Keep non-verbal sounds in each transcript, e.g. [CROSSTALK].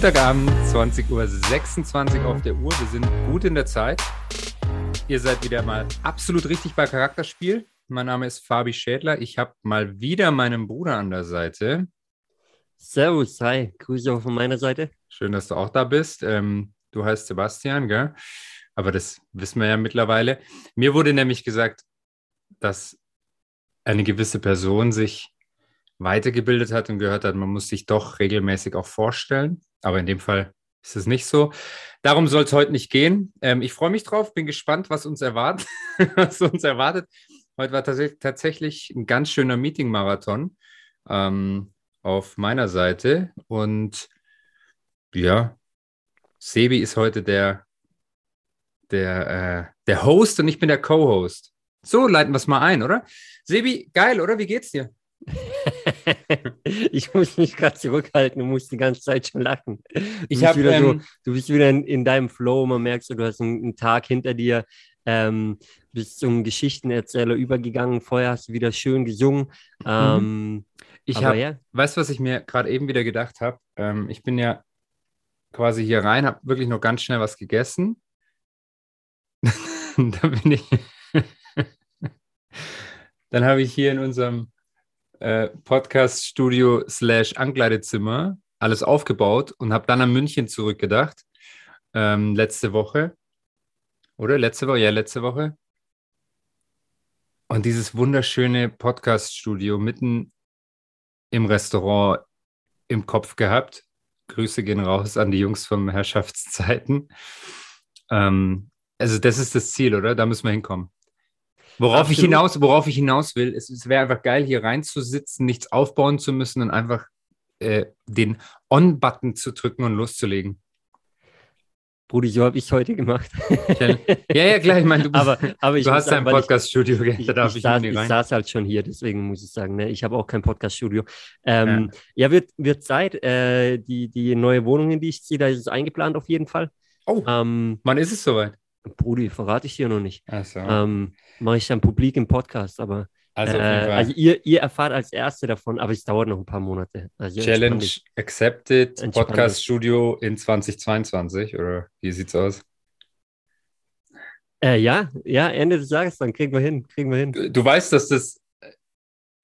Montagabend, 20.26 Uhr auf der Uhr. Wir sind gut in der Zeit. Ihr seid wieder mal absolut richtig bei Charakterspiel. Mein Name ist Fabi Schädler. Ich habe mal wieder meinen Bruder an der Seite. Servus, hi. Grüße auch von meiner Seite. Schön, dass du auch da bist. Ähm, du heißt Sebastian, gell? Aber das wissen wir ja mittlerweile. Mir wurde nämlich gesagt, dass eine gewisse Person sich weitergebildet hat und gehört hat, man muss sich doch regelmäßig auch vorstellen. Aber in dem Fall ist es nicht so. Darum soll es heute nicht gehen. Ähm, ich freue mich drauf, bin gespannt, was uns erwartet. [LAUGHS] was uns erwartet. Heute war tats tatsächlich ein ganz schöner Meeting-Marathon ähm, auf meiner Seite. Und ja, Sebi ist heute der, der, äh, der Host und ich bin der Co-Host. So leiten wir es mal ein, oder? Sebi, geil, oder? Wie geht's dir? [LAUGHS] ich muss mich gerade zurückhalten und muss die ganze Zeit schon lachen. Du ich habe wieder ähm, so, du bist wieder in, in, deinem Flow, man merkt so, du hast einen, einen Tag hinter dir, ähm, bist zum Geschichtenerzähler übergegangen, vorher hast du wieder schön gesungen. Ähm, ich habe, ja. weißt du, was ich mir gerade eben wieder gedacht habe? Ähm, ich bin ja quasi hier rein, habe wirklich noch ganz schnell was gegessen. [LAUGHS] da bin ich. [LAUGHS] Dann habe ich hier in unserem äh, Podcast-Studio slash Ankleidezimmer alles aufgebaut und habe dann an München zurückgedacht. Ähm, letzte Woche. Oder letzte Woche? Ja, letzte Woche. Und dieses wunderschöne Podcast-Studio mitten im Restaurant im Kopf gehabt. Grüße gehen raus an die Jungs vom Herrschaftszeiten. Ähm, also das ist das Ziel, oder? Da müssen wir hinkommen. Worauf Absolut. ich hinaus, worauf ich hinaus will, es, es wäre einfach geil, hier reinzusitzen, nichts aufbauen zu müssen und einfach äh, den On-Button zu drücken und loszulegen. Brudi, so habe ich es heute gemacht. ja, ja, klar, ich meine, du, bist, aber, aber ich du hast dein Podcast-Studio, da darf ich, ich, saß, ich saß halt schon hier, deswegen muss ich sagen, ne, ich habe auch kein Podcast-Studio. Ähm, ja. ja, wird, wird Zeit. Äh, die, die neue Wohnung, in die ich ziehe, da ist es eingeplant auf jeden Fall. Oh, ähm, wann ist es soweit? Brudi, verrate ich dir noch nicht. Ach so. ähm, Mache ich dann publik im Podcast, aber also, äh, also ihr, ihr, erfahrt als Erste davon, aber es dauert noch ein paar Monate. Also Challenge accepted, Podcast Studio in 2022 oder wie sieht's aus? Äh, ja, ja, Ende des Jahres, dann kriegen wir hin, kriegen wir hin. Du, du weißt, dass das,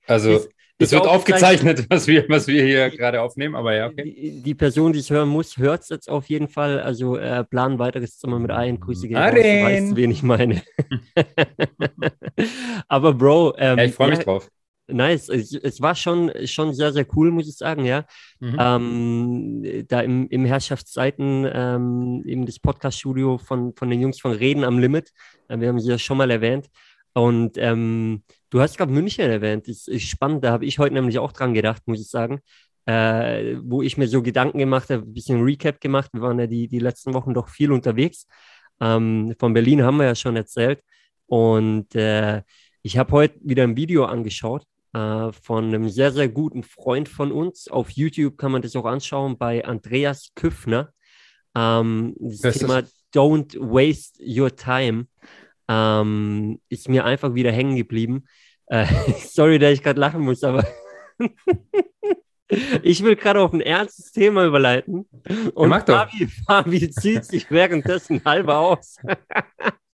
also ist, das wird aufgezeichnet, was wir, was wir hier gerade aufnehmen, aber ja, okay. Die, die Person, die es hören muss, hört es jetzt auf jeden Fall. Also äh, planen weiteres Zimmer mit ein. Grüße gehen raus, du weißt, wen ich meine. [LAUGHS] aber Bro, ähm, ja, ich freue mich ja, drauf. Nice. Es, es, war schon, schon sehr, sehr cool, muss ich sagen, ja. Mhm. Ähm, da im, im Herrschaftszeiten ähm, eben das Podcast-Studio von, von den Jungs von Reden am Limit. Äh, wir haben sie ja schon mal erwähnt. Und ähm, du hast gerade München erwähnt. Das ist spannend. Da habe ich heute nämlich auch dran gedacht, muss ich sagen. Äh, wo ich mir so Gedanken gemacht habe, ein bisschen Recap gemacht. Wir waren ja die, die letzten Wochen doch viel unterwegs. Ähm, von Berlin haben wir ja schon erzählt. Und äh, ich habe heute wieder ein Video angeschaut äh, von einem sehr, sehr guten Freund von uns. Auf YouTube kann man das auch anschauen bei Andreas Küffner. Ähm, das Thema Don't Waste Your Time ähm, ist mir einfach wieder hängen geblieben. Äh, [LAUGHS] sorry, dass ich gerade lachen muss, aber [LAUGHS] ich will gerade auf ein ernstes Thema überleiten. Und ja, Fabi, Fabi zieht sich währenddessen halber aus.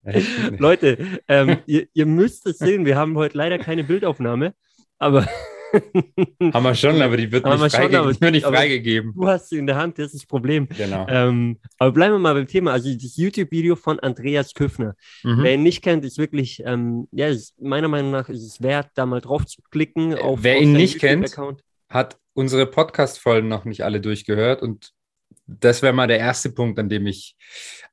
[LAUGHS] Leute, ähm, ihr, ihr müsst es sehen, wir haben heute leider keine Bildaufnahme, aber [LAUGHS] Haben wir schon, aber die wird nicht, freige schon, wird nicht freigegeben. Du hast sie in der Hand, das ist das Problem. Genau. Ähm, aber bleiben wir mal beim Thema. Also das YouTube-Video von Andreas Küffner. Mhm. Wer ihn nicht kennt, ist wirklich, ähm, ja, ist, meiner Meinung nach ist es wert, da mal drauf zu klicken. Auf, Wer auf ihn nicht kennt, hat unsere Podcast-Folgen noch nicht alle durchgehört und das wäre mal der erste Punkt, an dem ich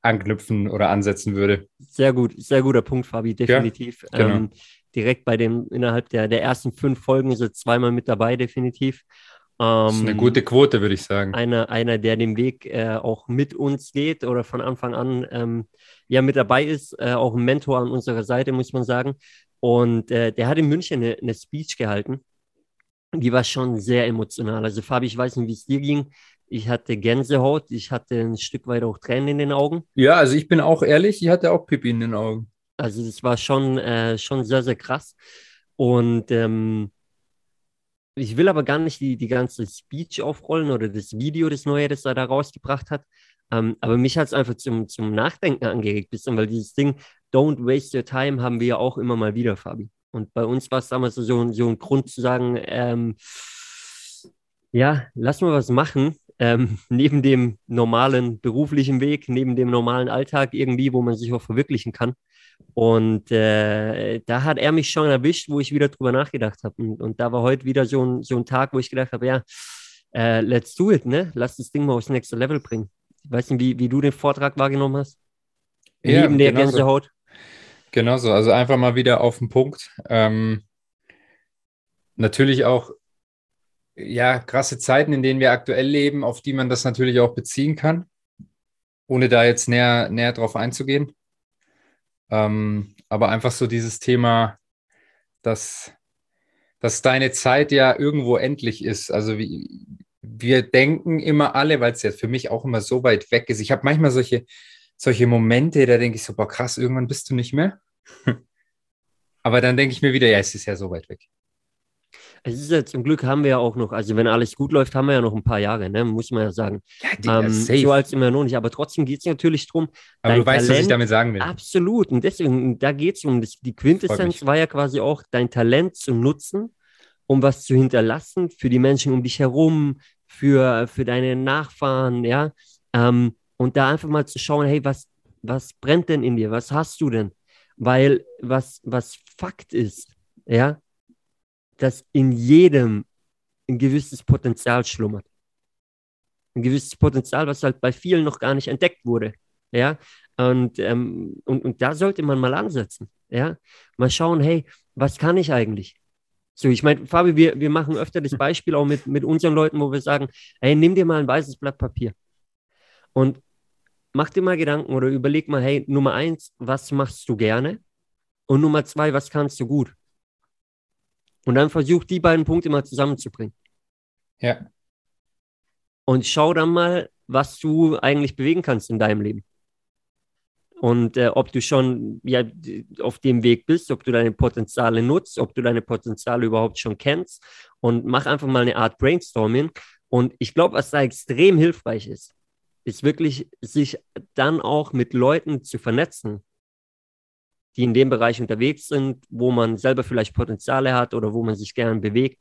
anknüpfen oder ansetzen würde. Sehr gut, sehr guter Punkt, Fabi, definitiv. Ja, genau. ähm, direkt bei dem, innerhalb der, der ersten fünf Folgen ist er zweimal mit dabei, definitiv. das ist eine ähm, gute Quote, würde ich sagen. Einer, einer der den Weg äh, auch mit uns geht oder von Anfang an ähm, ja mit dabei ist, äh, auch ein Mentor an unserer Seite, muss man sagen. Und äh, der hat in München eine, eine Speech gehalten. Die war schon sehr emotional. Also Fabi, ich weiß nicht, wie es dir ging. Ich hatte Gänsehaut, ich hatte ein Stück weit auch Tränen in den Augen. Ja, also ich bin auch ehrlich, ich hatte auch Pipi in den Augen. Also das war schon, äh, schon sehr, sehr krass. Und ähm, ich will aber gar nicht die, die ganze Speech aufrollen oder das Video, das Neue, das er da rausgebracht hat. Ähm, aber mich hat es einfach zum, zum Nachdenken angeregt, bisschen, weil dieses Ding, don't waste your time, haben wir ja auch immer mal wieder, Fabi. Und bei uns war es damals so, so ein Grund zu sagen, ähm, ja, lass mal was machen, ähm, [LAUGHS] neben dem normalen beruflichen Weg, neben dem normalen Alltag irgendwie, wo man sich auch verwirklichen kann. Und äh, da hat er mich schon erwischt, wo ich wieder drüber nachgedacht habe. Und, und, da war heute wieder so ein, so ein Tag, wo ich gedacht habe, ja, äh, let's do it, ne? Lass das Ding mal aufs nächste Level bringen. Ich weiß nicht, wie, wie du den Vortrag wahrgenommen hast. Ja, Neben der genauso. Gänsehaut. Genauso, also einfach mal wieder auf den Punkt. Ähm, natürlich auch, ja, krasse Zeiten, in denen wir aktuell leben, auf die man das natürlich auch beziehen kann, ohne da jetzt näher, näher drauf einzugehen. Ähm, aber einfach so dieses Thema, dass, dass deine Zeit ja irgendwo endlich ist. Also wie, wir denken immer alle, weil es ja für mich auch immer so weit weg ist. Ich habe manchmal solche, solche Momente, da denke ich so, boah, krass, irgendwann bist du nicht mehr. [LAUGHS] aber dann denke ich mir wieder, ja, es ist ja so weit weg. Es ist ja zum Glück haben wir ja auch noch, also wenn alles gut läuft, haben wir ja noch ein paar Jahre, ne? muss man ja sagen. Ja, die, ähm, so alt sind wir noch nicht, aber trotzdem geht es natürlich darum. Aber du weißt, Talent, was ich damit sagen will. Absolut. Und deswegen, da geht es um das, die Quintessenz war ja quasi auch, dein Talent zu nutzen, um was zu hinterlassen für die Menschen um dich herum, für, für deine Nachfahren, ja. Ähm, und da einfach mal zu schauen, hey, was, was brennt denn in dir? Was hast du denn? Weil was, was Fakt ist, ja, dass in jedem ein gewisses Potenzial schlummert. Ein gewisses Potenzial, was halt bei vielen noch gar nicht entdeckt wurde. Ja, und, ähm, und, und da sollte man mal ansetzen. Ja, mal schauen, hey, was kann ich eigentlich? So, ich meine, Fabi, wir, wir machen öfter das [LAUGHS] Beispiel auch mit, mit unseren Leuten, wo wir sagen, hey, nimm dir mal ein weißes Blatt Papier und mach dir mal Gedanken oder überleg mal, hey, Nummer eins, was machst du gerne? Und Nummer zwei, was kannst du gut? Und dann versuch die beiden Punkte mal zusammenzubringen. Ja. Und schau dann mal, was du eigentlich bewegen kannst in deinem Leben. Und äh, ob du schon ja, auf dem Weg bist, ob du deine Potenziale nutzt, ob du deine Potenziale überhaupt schon kennst. Und mach einfach mal eine Art Brainstorming. Und ich glaube, was da extrem hilfreich ist, ist wirklich, sich dann auch mit Leuten zu vernetzen, die in dem Bereich unterwegs sind, wo man selber vielleicht Potenziale hat oder wo man sich gerne bewegt,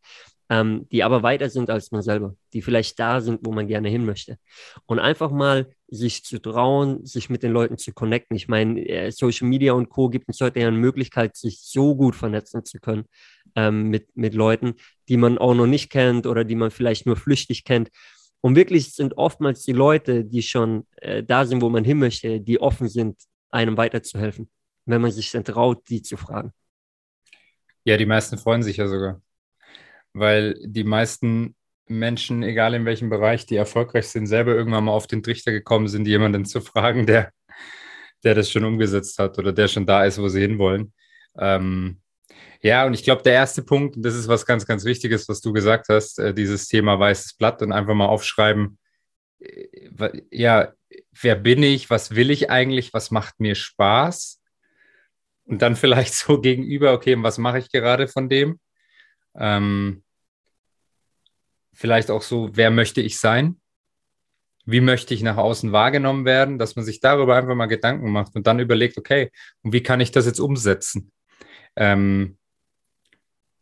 ähm, die aber weiter sind als man selber, die vielleicht da sind, wo man gerne hin möchte. Und einfach mal sich zu trauen, sich mit den Leuten zu connecten. Ich meine, äh, Social Media und Co. gibt uns heute ja eine Möglichkeit, sich so gut vernetzen zu können ähm, mit, mit Leuten, die man auch noch nicht kennt oder die man vielleicht nur flüchtig kennt. Und wirklich sind oftmals die Leute, die schon äh, da sind, wo man hin möchte, die offen sind, einem weiterzuhelfen wenn man sich dann traut, die zu fragen. Ja, die meisten freuen sich ja sogar, weil die meisten Menschen, egal in welchem Bereich, die erfolgreich sind, selber irgendwann mal auf den Trichter gekommen sind, jemanden zu fragen, der, der das schon umgesetzt hat oder der schon da ist, wo sie hinwollen. Ähm, ja, und ich glaube, der erste Punkt, und das ist was ganz, ganz Wichtiges, was du gesagt hast, äh, dieses Thema weißes Blatt und einfach mal aufschreiben, äh, ja, wer bin ich, was will ich eigentlich, was macht mir Spaß und dann vielleicht so [LAUGHS] gegenüber, okay, was mache ich gerade von dem? Ähm, vielleicht auch so, wer möchte ich sein? Wie möchte ich nach außen wahrgenommen werden? Dass man sich darüber einfach mal Gedanken macht und dann überlegt, okay, und wie kann ich das jetzt umsetzen? Ähm,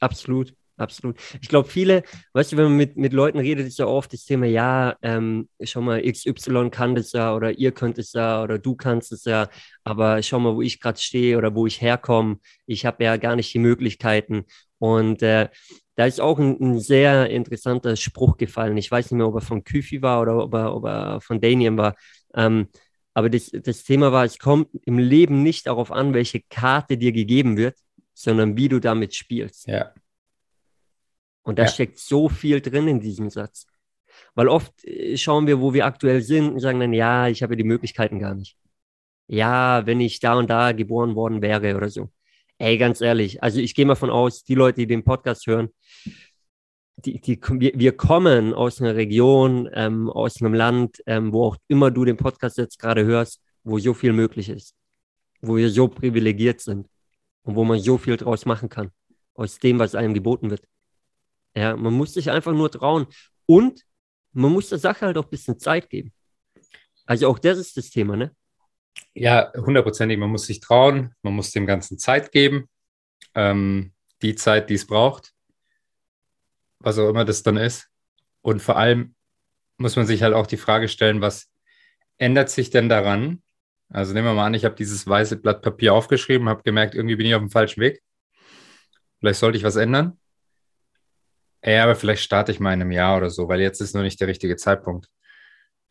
Absolut absolut. Ich glaube, viele, weißt du, wenn man mit, mit Leuten redet, ist ja oft das Thema, ja, ähm, schau mal, XY kann das ja oder ihr könnt es ja oder du kannst es ja, aber schau mal, wo ich gerade stehe oder wo ich herkomme. Ich habe ja gar nicht die Möglichkeiten. Und äh, da ist auch ein, ein, sehr interessanter Spruch gefallen. Ich weiß nicht mehr, ob er von Küfi war oder ob er, ob er von Daniel war. Ähm, aber das, das Thema war, es kommt im Leben nicht darauf an, welche Karte dir gegeben wird, sondern wie du damit spielst. Ja. Und da ja. steckt so viel drin in diesem Satz. Weil oft äh, schauen wir, wo wir aktuell sind und sagen dann, ja, ich habe die Möglichkeiten gar nicht. Ja, wenn ich da und da geboren worden wäre oder so. Ey, ganz ehrlich, also ich gehe mal von aus, die Leute, die den Podcast hören, die, die, wir, wir kommen aus einer Region, ähm, aus einem Land, ähm, wo auch immer du den Podcast jetzt gerade hörst, wo so viel möglich ist, wo wir so privilegiert sind und wo man so viel draus machen kann, aus dem, was einem geboten wird. Ja, man muss sich einfach nur trauen. Und man muss der Sache halt auch ein bisschen Zeit geben. Also auch das ist das Thema, ne? Ja, hundertprozentig. Man muss sich trauen, man muss dem Ganzen Zeit geben. Ähm, die Zeit, die es braucht. Was auch immer das dann ist. Und vor allem muss man sich halt auch die Frage stellen, was ändert sich denn daran? Also nehmen wir mal an, ich habe dieses weiße Blatt Papier aufgeschrieben, habe gemerkt, irgendwie bin ich auf dem falschen Weg. Vielleicht sollte ich was ändern. Ja, aber vielleicht starte ich mal in einem Jahr oder so, weil jetzt ist noch nicht der richtige Zeitpunkt.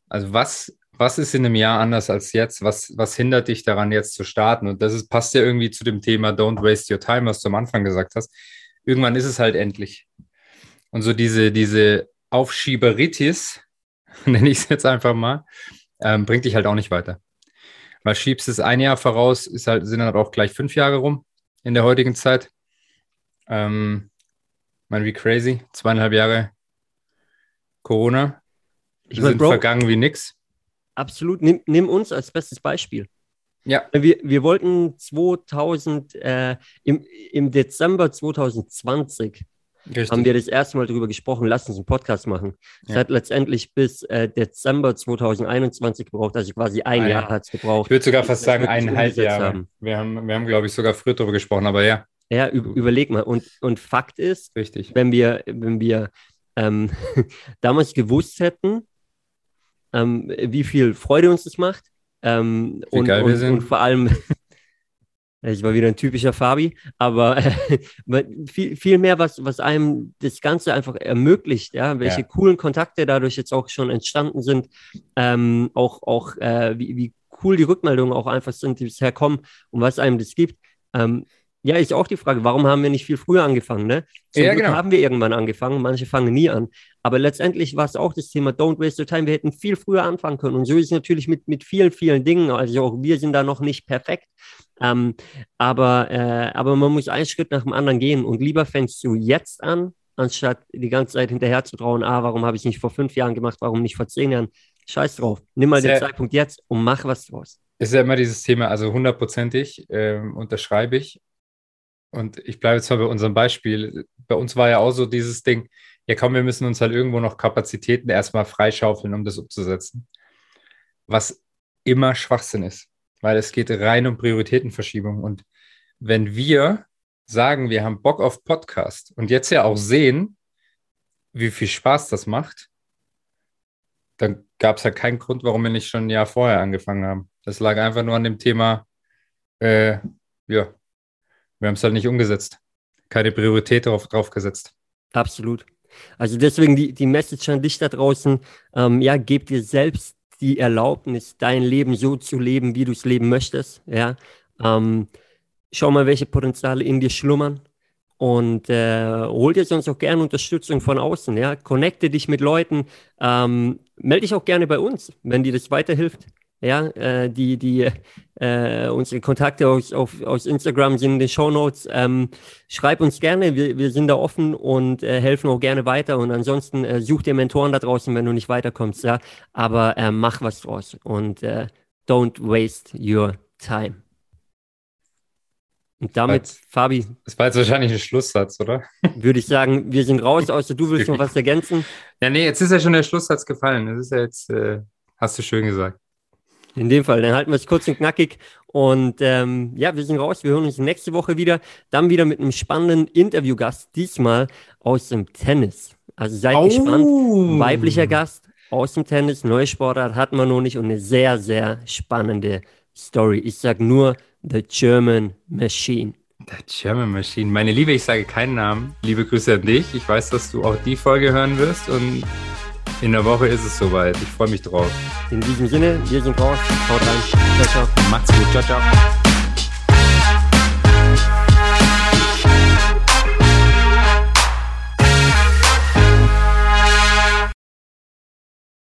Also was, was ist in einem Jahr anders als jetzt? Was, was hindert dich daran, jetzt zu starten? Und das ist, passt ja irgendwie zu dem Thema Don't waste your time, was du am Anfang gesagt hast. Irgendwann ist es halt endlich. Und so diese, diese Aufschieberitis, [LAUGHS] nenne ich es jetzt einfach mal, ähm, bringt dich halt auch nicht weiter. Weil schiebst es ein Jahr voraus, ist halt, sind halt auch gleich fünf Jahre rum in der heutigen Zeit. Ähm, mein, wie crazy. Zweieinhalb Jahre Corona. Ich sind Bro, vergangen wie nix. Absolut. Nimm, nimm, uns als bestes Beispiel. Ja. Wir, wir wollten 2000, äh, im, im Dezember 2020 Richtig. haben wir das erste Mal darüber gesprochen, lass uns einen Podcast machen. Es ja. hat letztendlich bis äh, Dezember 2021 gebraucht, also quasi ein ah, Jahr hat es gebraucht. Ich würde sogar fast sagen eineinhalb Jahre. Haben. Wir haben, wir haben glaube ich, sogar früher darüber gesprochen, aber ja. Ja, überleg mal. Und, und Fakt ist, Richtig. wenn wir, wenn wir ähm, [LAUGHS] damals gewusst hätten, ähm, wie viel Freude uns das macht ähm, und, und, und, vor allem, [LAUGHS] ich war wieder ein typischer Fabi, aber [LAUGHS] äh, viel, viel mehr, was, was einem das Ganze einfach ermöglicht, ja, welche ja. coolen Kontakte dadurch jetzt auch schon entstanden sind, ähm, auch, auch äh, wie, wie cool die Rückmeldungen auch einfach sind, die bisher kommen und was einem das gibt. Ähm, ja, ist auch die Frage, warum haben wir nicht viel früher angefangen? Ne? Zum ja, Glück genau. haben wir irgendwann angefangen, manche fangen nie an. Aber letztendlich war es auch das Thema Don't waste your time. Wir hätten viel früher anfangen können. Und so ist es natürlich mit, mit vielen, vielen Dingen. Also auch wir sind da noch nicht perfekt. Ähm, aber, äh, aber man muss einen Schritt nach dem anderen gehen. Und lieber fängst du jetzt an, anstatt die ganze Zeit hinterher zu trauen, ah, warum habe ich nicht vor fünf Jahren gemacht, warum nicht vor zehn Jahren? Scheiß drauf. Nimm mal Sehr, den Zeitpunkt jetzt und mach was draus. Ist ja immer dieses Thema, also hundertprozentig äh, unterschreibe ich. Und ich bleibe jetzt mal bei unserem Beispiel. Bei uns war ja auch so dieses Ding, ja komm, wir müssen uns halt irgendwo noch Kapazitäten erstmal freischaufeln, um das umzusetzen. Was immer Schwachsinn ist, weil es geht rein um Prioritätenverschiebung. Und wenn wir sagen, wir haben Bock auf Podcast und jetzt ja auch sehen, wie viel Spaß das macht, dann gab es ja keinen Grund, warum wir nicht schon ein Jahr vorher angefangen haben. Das lag einfach nur an dem Thema, äh, ja, wir haben es halt nicht umgesetzt. Keine Priorität drauf, drauf gesetzt. Absolut. Also deswegen die, die Message an dich da draußen, ähm, ja, gib dir selbst die Erlaubnis, dein Leben so zu leben, wie du es leben möchtest. Ja. Ähm, schau mal, welche Potenziale in dir schlummern und äh, hol dir sonst auch gerne Unterstützung von außen. Ja. Connecte dich mit Leuten, ähm, melde dich auch gerne bei uns, wenn dir das weiterhilft. Ja, äh, die, die, äh, unsere Kontakte aus, auf, aus Instagram sind in den Show Notes. Ähm, schreib uns gerne, wir, wir sind da offen und äh, helfen auch gerne weiter. Und ansonsten äh, such dir Mentoren da draußen, wenn du nicht weiterkommst. Ja, aber äh, mach was draus und äh, don't waste your time. Und damit, das Fabi. Das war jetzt wahrscheinlich ein Schlusssatz, oder? Würde ich sagen, wir sind raus, außer du willst noch [LAUGHS] was ergänzen. Ja, nee, jetzt ist ja schon der Schlusssatz gefallen. Das ist ja jetzt, äh, hast du schön gesagt. In dem Fall, dann halten wir es kurz und knackig. Und ähm, ja, wir sind raus. Wir hören uns nächste Woche wieder. Dann wieder mit einem spannenden Interviewgast, diesmal aus dem Tennis. Also seid oh. gespannt. Weiblicher Gast aus dem Tennis, neue Sportart hatten wir noch nicht und eine sehr, sehr spannende Story. Ich sage nur The German Machine. The German Machine. Meine Liebe, ich sage keinen Namen. Liebe Grüße an dich. Ich weiß, dass du auch die Folge hören wirst und in der Woche ist es soweit. Ich freue mich drauf. In diesem Sinne, wir sind raus. Haut rein. Ciao, ciao. Macht's gut. Ciao, ciao.